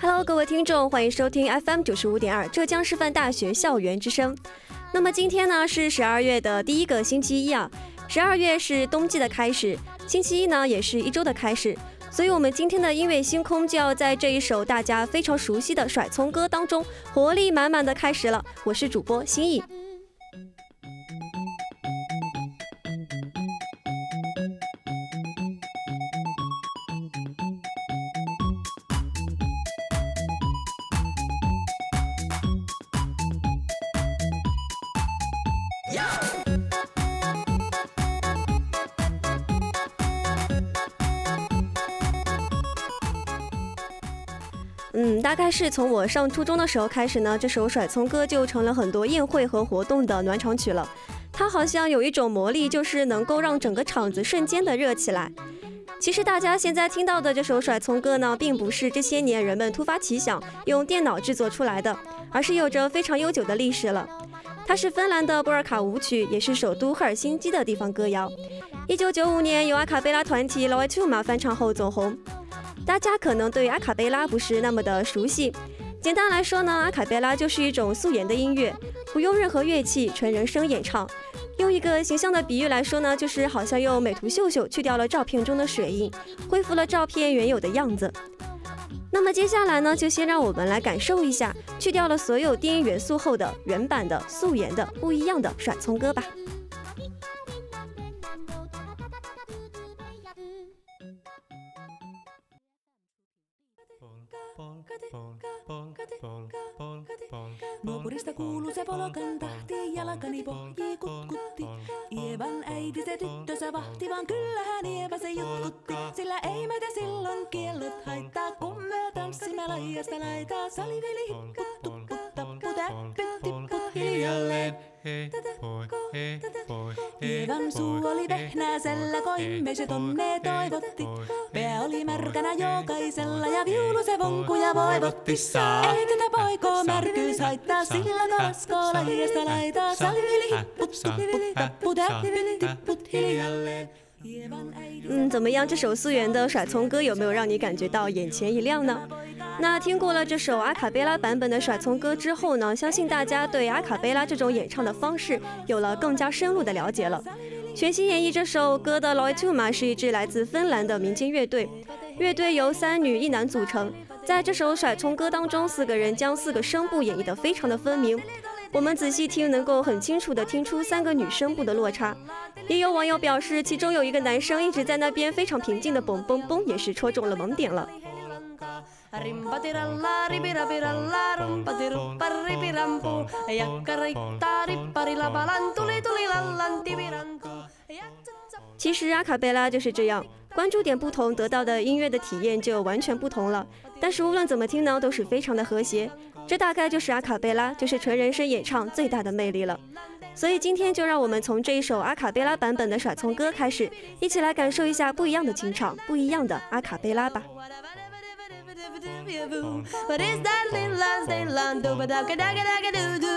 Hello，各位听众，欢迎收听 FM 九十五点二浙江师范大学校园之声。那么今天呢是十二月的第一个星期一啊，十二月是冬季的开始，星期一呢也是一周的开始，所以我们今天的音乐星空就要在这一首大家非常熟悉的甩葱歌当中，活力满满的开始了。我是主播心意。嗯，大概是从我上初中的时候开始呢，这首甩葱歌就成了很多宴会和活动的暖场曲了。它好像有一种魔力，就是能够让整个场子瞬间的热起来。其实大家现在听到的这首甩葱歌呢，并不是这些年人们突发奇想用电脑制作出来的，而是有着非常悠久的历史了。它是芬兰的波尔卡舞曲，也是首都赫尔辛基的地方歌谣。一九九五年由阿卡贝拉团体 Loitouma 翻唱后走红。大家可能对阿卡贝拉不是那么的熟悉。简单来说呢，阿卡贝拉就是一种素颜的音乐，不用任何乐器，纯人声演唱。用一个形象的比喻来说呢，就是好像用美图秀秀去掉了照片中的水印，恢复了照片原有的样子。那么接下来呢，就先让我们来感受一下去掉了所有电音元素后的原版的素颜的不一样的甩葱歌吧。Naapurista kuuluu se polokan tahti, jalkani pohjii kutkutti. Ievan äiti se tyttönsä vahti, vaan kyllähän Ieva se jutkutti. Sillä ei meitä silloin kiellot haittaa, kun me tanssimme laijasta laitaa. Saliveli hipput, tipput hiljalleen. Hei, poi, hei, poi, Ievan suu oli vehnäisellä, koimme se tonne toivotti. Pää oli märkänä jokaisella ja viulu se vonkuja voivotti. Ei tätä poikoo märkyys haittaa, sillä kalaskoo laijasta laitaa. Saliveli hipput, tupput, tapput, äppyt, tipput hiljalleen. 嗯，怎么样？这首素颜的甩葱歌有没有让你感觉到眼前一亮呢？那听过了这首阿卡贝拉版本的甩葱歌之后呢，相信大家对阿卡贝拉这种演唱的方式有了更加深入的了解了。全新演绎这首歌的 Loituma 是一支来自芬兰的民间乐队，乐队由三女一男组成。在这首甩葱歌当中，四个人将四个声部演绎得非常的分明。我们仔细听，能够很清楚地听出三个女声部的落差。也有网友表示，其中有一个男生一直在那边非常平静的嘣嘣嘣，也是戳中了萌点了。其实阿卡贝拉就是这样，关注点不同，得到的音乐的体验就完全不同了。但是无论怎么听呢，都是非常的和谐。这大概就是阿卡贝拉，就是纯人声演唱最大的魅力了。所以今天就让我们从这一首阿卡贝拉版本的甩葱歌开始，一起来感受一下不一样的清唱，不一样的阿卡贝拉吧。But that little lando? But daga daga daga do do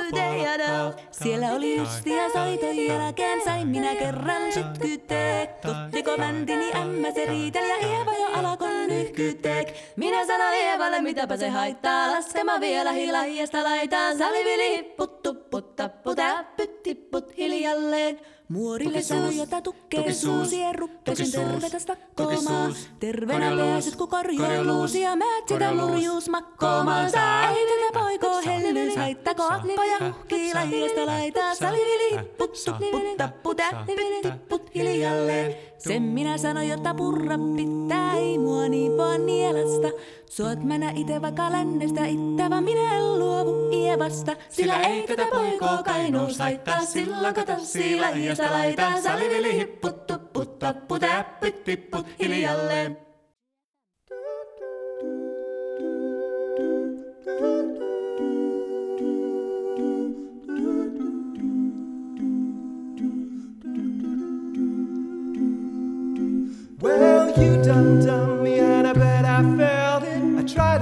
Siellä oli yksi ja soiton jälkeen sain minä kerran sytkytek. Tottiko bändini ämmä se riiteli ja Eeva jo alkon nyhkytek. Minä sanoin Eevalle mitäpä se haittaa. Laskema vielä hilahiesta laitaan. Salivili puttu putta puta pytti put hiljalleen. Muorille sanoi, jota tukkee suusien rukkesin tervetäs takkoomaan. Terveenä pääset, kun korjailuusi ja määt sitä lurjuus makkoomaan. Sä ei tätä poikoo hellys, haittako appa ja huhkii lahiasta laitaa. Salivili hipput, tupput, tapput, täppyt, tipput hiljalleen. Sen minä sanoin, jotta purra pitää, ei mua niin vaan nielasta. Suot mennä ite vaikka lännestä ittävä, minä en luovu ievasta. Sillä ei tätä poikoo kainuus haittaa, silloin kato sillä hiasta laitaa. Salivili hipput, tupput, tapput, täppyt, tipput hiljalleen. Well,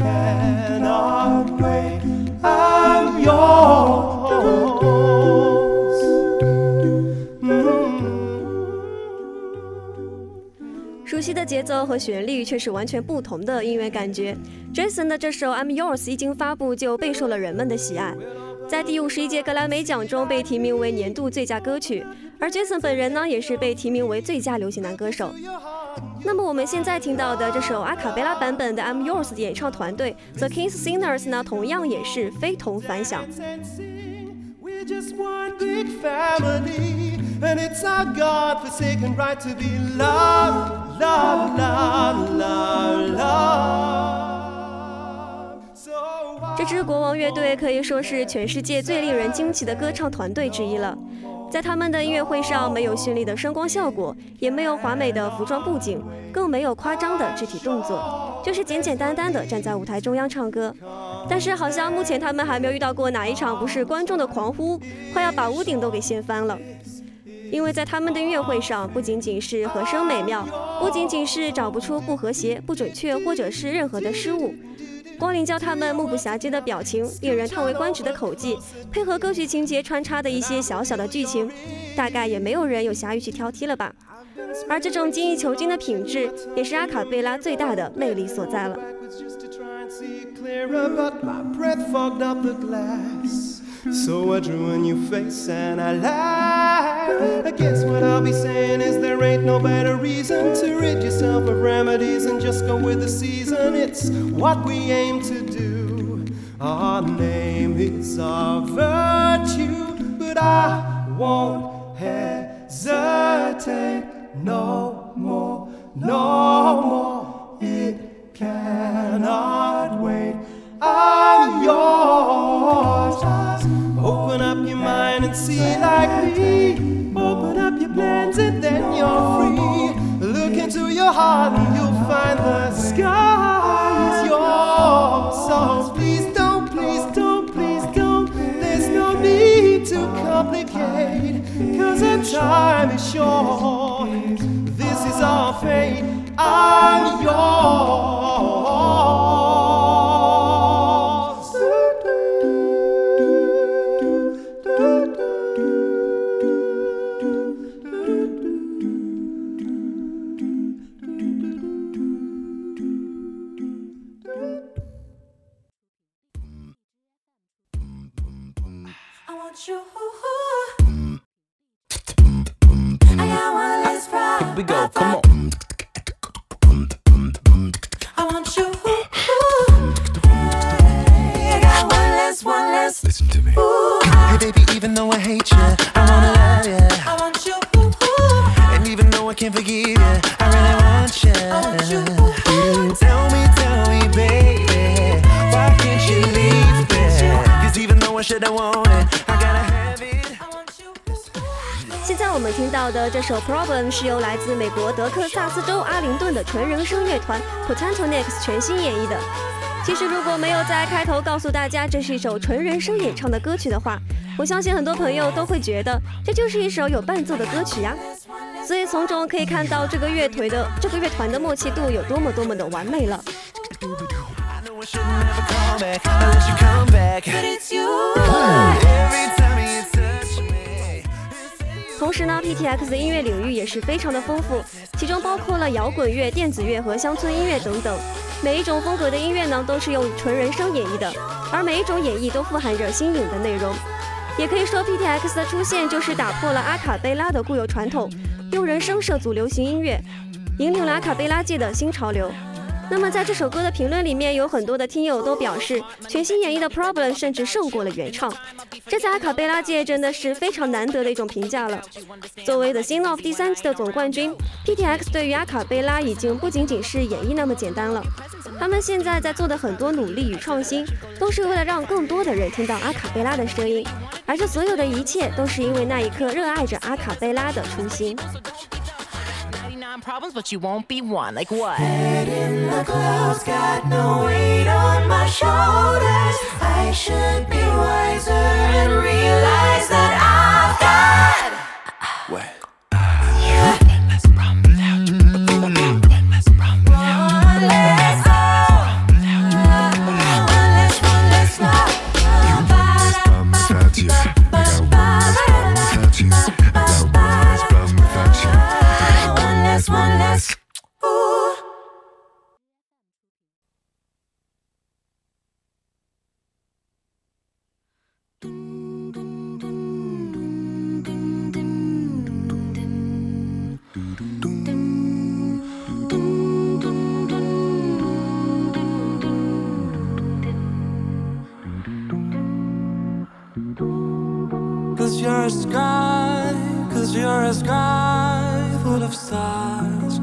Cannot wait. I'm yours. 熟悉的节奏和旋律却是完全不同的音乐感觉。Jason 的这首《I'm Yours》一经发布就备受了人们的喜爱，在第五十一届格莱美奖中被提名为年度最佳歌曲，而 Jason 本人呢也是被提名为最佳流行男歌手。那么我们现在听到的这首阿卡贝拉版本的 I'm Yours 的演唱团队 The Kings Singers 呢，同样也是非同凡响。这支国王乐队可以说是全世界最令人惊奇的歌唱团队之一了。在他们的音乐会上，没有绚丽的声光效果，也没有华美的服装布景，更没有夸张的肢体动作，就是简简单单的站在舞台中央唱歌。但是好像目前他们还没有遇到过哪一场不是观众的狂呼，快要把屋顶都给掀翻了。因为在他们的音乐会上，不仅仅是和声美妙，不仅仅是找不出不和谐、不准确或者是任何的失误，光临教他们目不暇接的表情，令人叹为观止的口技，配合歌曲情节穿插的一些小小的剧情，大概也没有人有暇于去挑剔了吧。而这种精益求精的品质，也是阿卡贝拉最大的魅力所在了。So I drew a new face and I lied. I guess what I'll be saying is there ain't no better reason to rid yourself of remedies and just go with the season. It's what we aim to do. Our name is our virtue, but I won't hesitate no more, no more. It cannot wait. I'm yours. Open up your mind and see like me. Open up your plans and then you're free. Look into your heart and you'll find the sky is yours. So please don't, please don't, please don't. There's no need to complicate. Cause the time is short. This is our fate. I'm yours. Less, one less. Listen to me. Ooh, Hey baby, even though I hate you, I wanna love you. I want you. And even though I can't forgive you, I really want you. I want you. Tell me, tell me, baby, why can't you leave me? Cause even though I should have wanted, I gotta have it. I want you. 现在我们听到的这首《Problem》是由来自美国德克萨斯州阿灵顿的纯人声乐团 Potato Next 全新演绎的。其实如果没有在开头告诉大家这是一首纯人声演唱的歌曲的话，我相信很多朋友都会觉得这就是一首有伴奏的歌曲呀。所以从中可以看到这个乐团的这个乐团的默契度有多么多么的完美了。同时呢，PTX 音乐领域也是非常的丰富，其中包括了摇滚乐、电子乐和乡村音乐等等。每一种风格的音乐呢，都是用纯人声演绎的，而每一种演绎都富含着新颖的内容。也可以说，PTX 的出现就是打破了阿卡贝拉的固有传统，用人声涉足流行音乐，引领了阿卡贝拉界的新潮流。那么在这首歌的评论里面，有很多的听友都表示，全新演绎的 Problem 甚至胜过了原唱，这在阿卡贝拉界真的是非常难得的一种评价了。作为 The Sing of 第三季的总冠军，PTX 对于阿卡贝拉已经不仅仅是演绎那么简单了，他们现在在做的很多努力与创新，都是为了让更多的人听到阿卡贝拉的声音，而这所有的一切都是因为那一颗热爱着阿卡贝拉的初心。99 problems, but you won't be one. Like what? Head in the clouds, got no weight on my shoulders. I should of stars.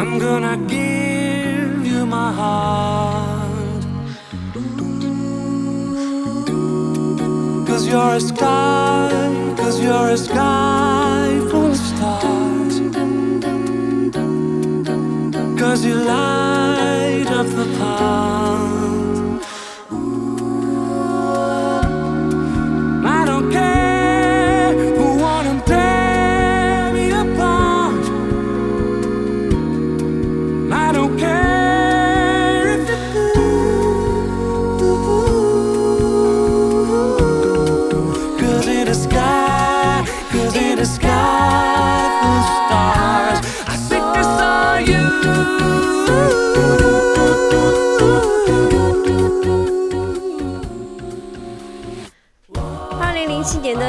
I'm gonna give you my heart. Cause you're a sky, cause you're a sky full of stars. Cause you light up the pond.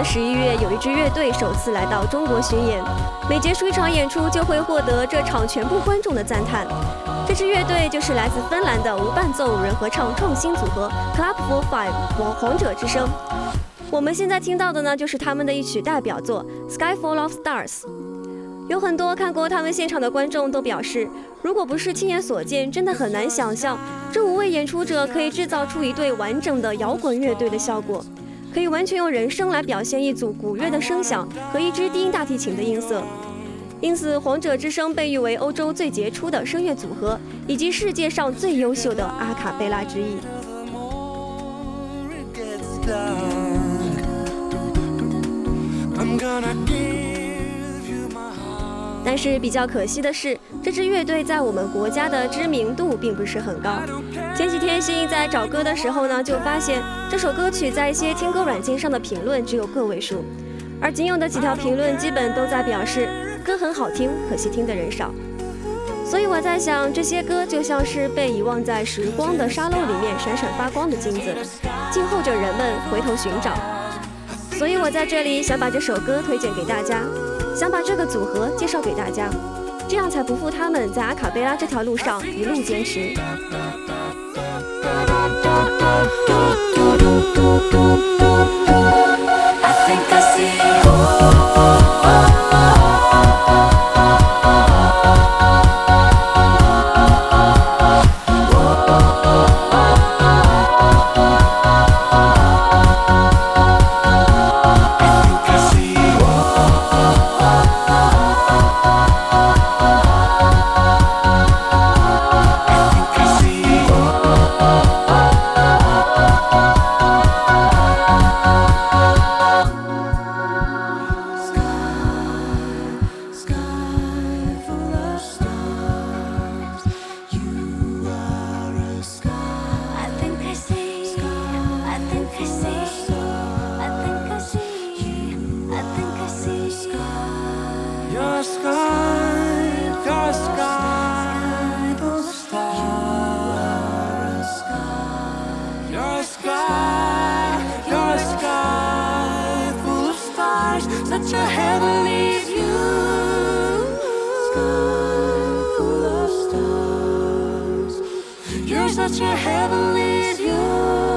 十一月，有一支乐队首次来到中国巡演，每结束一场演出就会获得这场全部观众的赞叹。这支乐队就是来自芬兰的无伴奏五人合唱创新组合 Club for Five 王皇者之声。我们现在听到的呢，就是他们的一曲代表作《Sky Full of Stars》。有很多看过他们现场的观众都表示，如果不是亲眼所见，真的很难想象这五位演出者可以制造出一对完整的摇滚乐队的效果。可以完全用人声来表现一组古乐的声响和一支低音大提琴的音色。因此，皇者之声被誉为欧洲最杰出的声乐组合，以及世界上最优秀的阿卡贝拉之一。I'm gonna give 但是比较可惜的是，这支乐队在我们国家的知名度并不是很高。前几天欣欣在找歌的时候呢，就发现这首歌曲在一些听歌软件上的评论只有个位数，而仅有的几条评论基本都在表示歌很好听，可惜听的人少。所以我在想，这些歌就像是被遗忘在时光的沙漏里面闪闪发光的金子，静候着人们回头寻找。所以我在这里想把这首歌推荐给大家，想把这个组合介绍给大家，这样才不负他们在阿卡贝拉这条路上一路坚持。I think I see I such a heavenly view. Sky full of stars. You're such a heavenly view.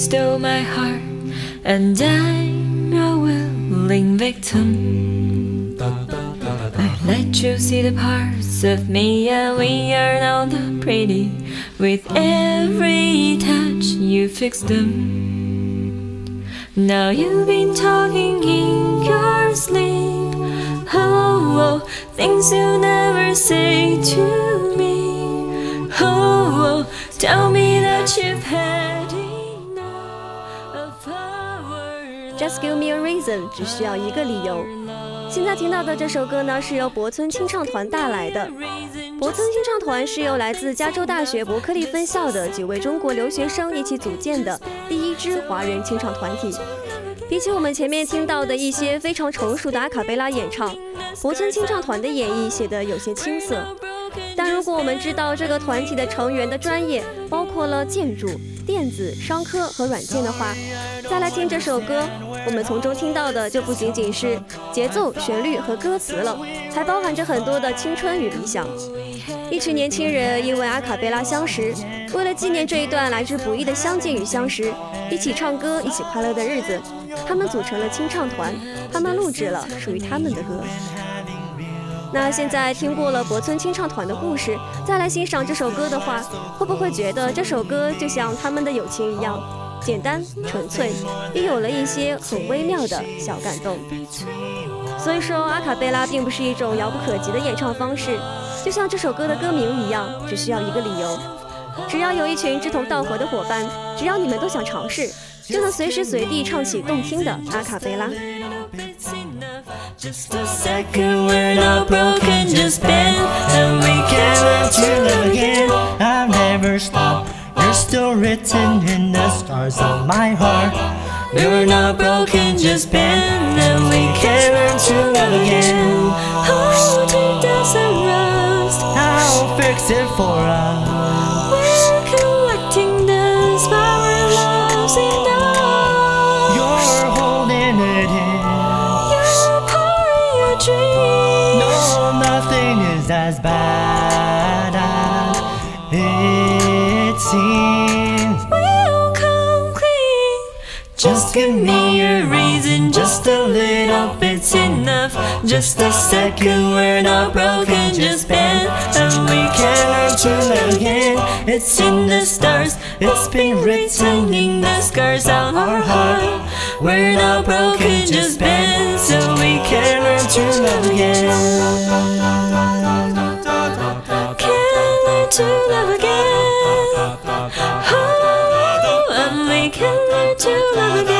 Stole my heart, and I'm a willing victim. I let you see the parts of me, and we are now the pretty. With every touch, you fix them. Now you've been talking in your sleep. Oh, oh, things you never say to me. Oh, oh, tell me that you've had give me a reason，只需要一个理由。现在听到的这首歌呢，是由博村清唱团带来的。博村清唱团是由来自加州大学伯克利分校的几位中国留学生一起组建的第一支华人清唱团体。比起我们前面听到的一些非常成熟的阿卡贝拉演唱，博村清唱团的演绎显得有些青涩。但如果我们知道这个团体的成员的专业包括了建筑、电子、商科和软件的话，再来听这首歌，我们从中听到的就不仅仅是节奏、旋律和歌词了，还包含着很多的青春与理想。一群年轻人因为阿卡贝拉相识，为了纪念这一段来之不易的相见与相识，一起唱歌，一起快乐的日子，他们组成了清唱团，他们录制了属于他们的歌。那现在听过了博村清唱团的故事，再来欣赏这首歌的话，会不会觉得这首歌就像他们的友情一样，简单纯粹，也有了一些很微妙的小感动？所以说，阿卡贝拉并不是一种遥不可及的演唱方式，就像这首歌的歌名一样，只需要一个理由，只要有一群志同道合的伙伴，只要你们都想尝试，就能随时随地唱起动听的阿卡贝拉。Just a second, we're not broken, just bend, and we can learn to love again. I'll never stop. You're still written in the stars of my heart. We're not broken, just bend, and we can learn to love again. Oh, it doesn't rust. I'll fix it for us. As bad as it seems. We'll come clean. Just give me a reason, just a little bit's enough. Just a second, we're not broken, just bend, and we can learn to love again. It's in the stars, it's been written in the scars on our heart. We're not broken, just bend, so we can learn to love again. To love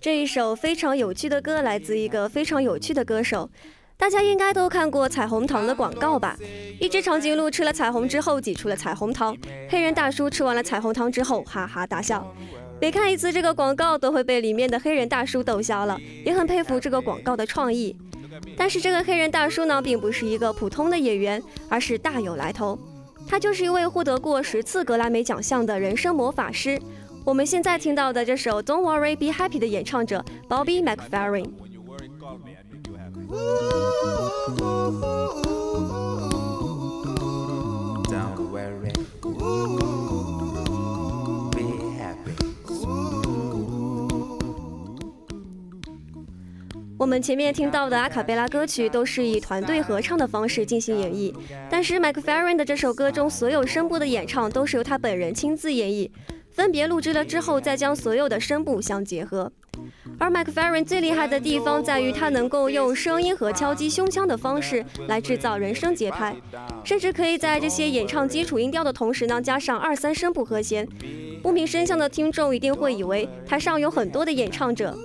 这一首非常有趣的歌来自一个非常有趣的歌手，大家应该都看过彩虹糖的广告吧？一只长颈鹿吃了彩虹之后挤出了彩虹糖，黑人大叔吃完了彩虹糖之后哈哈大笑。每看一次这个广告，都会被里面的黑人大叔逗笑了，也很佩服这个广告的创意。但是这个黑人大叔呢，并不是一个普通的演员，而是大有来头。他就是一位获得过十次格莱美奖项的人生魔法师。我们现在听到的这首《Don't Worry Be Happy》的演唱者 Bobby McFerrin。When you 我们前面听到的阿卡贝拉歌曲都是以团队合唱的方式进行演绎，但是 McFerrin 的这首歌中所有声部的演唱都是由他本人亲自演绎，分别录制了之后再将所有的声部相结合。而 McFerrin 最厉害的地方在于他能够用声音和敲击胸腔的方式来制造人声节拍，甚至可以在这些演唱基础音调的同时呢加上二三声部和弦。不明声相的听众一定会以为台上有很多的演唱者。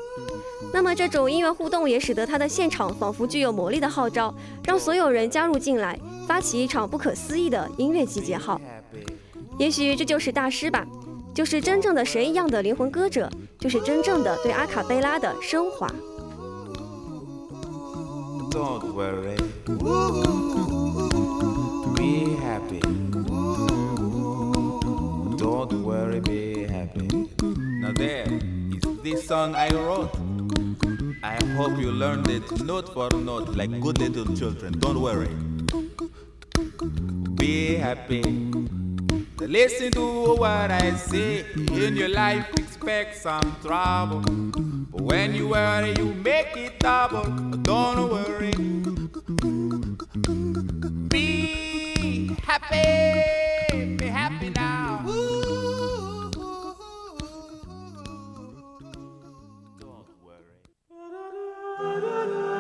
那么这种音乐互动也使得他的现场仿佛具有魔力的号召，让所有人加入进来，发起一场不可思议的音乐集结号。也许这就是大师吧，就是真正的神一样的灵魂歌者，就是真正的对阿卡贝拉的升华。Don't worry. Be happy. Don't worry, be happy. Now there is this song I wrote. I hope you learned it note for note like good little children. Don't worry. Be happy. Listen to what I say. In your life, expect some trouble. But when you worry, you make it double. Don't worry. la la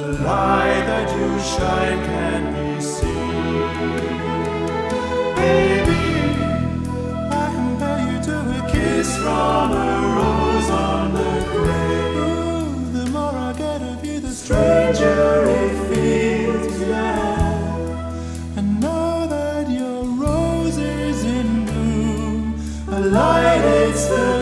The light that you shine can be seen. Baby, I compare you to a kiss from a rose on the grave. Ooh, the more I get of you, the stranger it feels. Yeah, and now that your rose is in bloom, a light it's the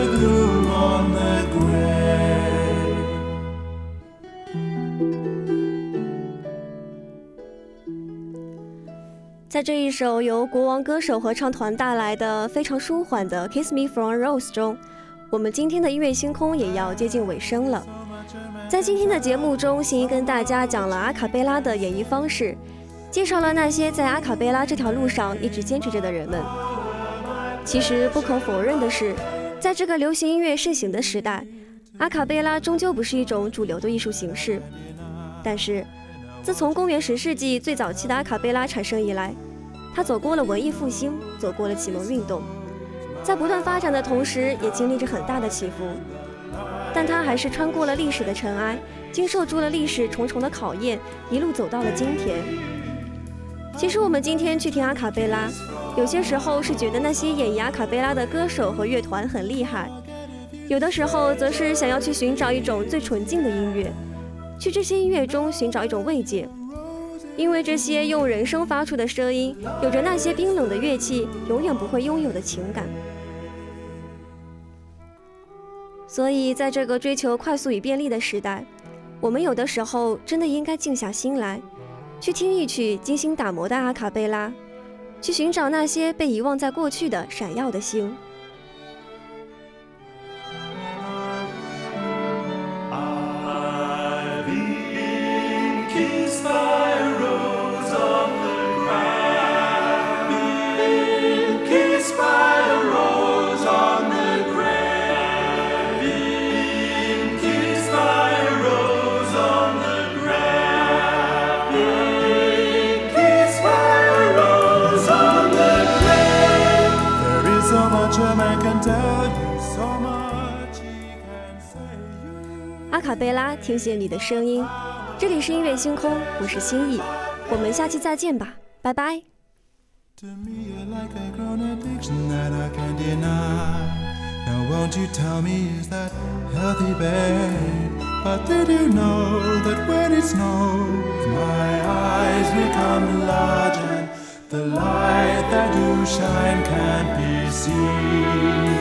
在这一首由国王歌手合唱团带来的非常舒缓的《Kiss Me from a Rose》中，我们今天的音乐星空也要接近尾声了。在今天的节目中，欣怡跟大家讲了阿卡贝拉的演绎方式，介绍了那些在阿卡贝拉这条路上一直坚持着的人们。其实不可否认的是，在这个流行音乐盛行的时代，阿卡贝拉终究不是一种主流的艺术形式。但是，自从公元十世纪最早期的阿卡贝拉产生以来，他走过了文艺复兴，走过了启蒙运动，在不断发展的同时，也经历着很大的起伏。但他还是穿过了历史的尘埃，经受住了历史重重的考验，一路走到了今天。其实我们今天去听阿卡贝拉，有些时候是觉得那些演绎阿卡贝拉的歌手和乐团很厉害，有的时候则是想要去寻找一种最纯净的音乐，去这些音乐中寻找一种慰藉，因为这些用人声发出的声音，有着那些冰冷的乐器永远不会拥有的情感。所以，在这个追求快速与便利的时代，我们有的时候真的应该静下心来，去听一曲精心打磨的阿卡贝拉，去寻找那些被遗忘在过去的闪耀的星。贝拉，听见你的声音。这里是音乐星空，我是心意，我们下期再见吧，拜拜。To me, you're like a grown addiction that I can't deny. Now, won't you tell me, is that healthy, babe? But did you know that when it snows, my eyes become large and the light that you shine can't be seen?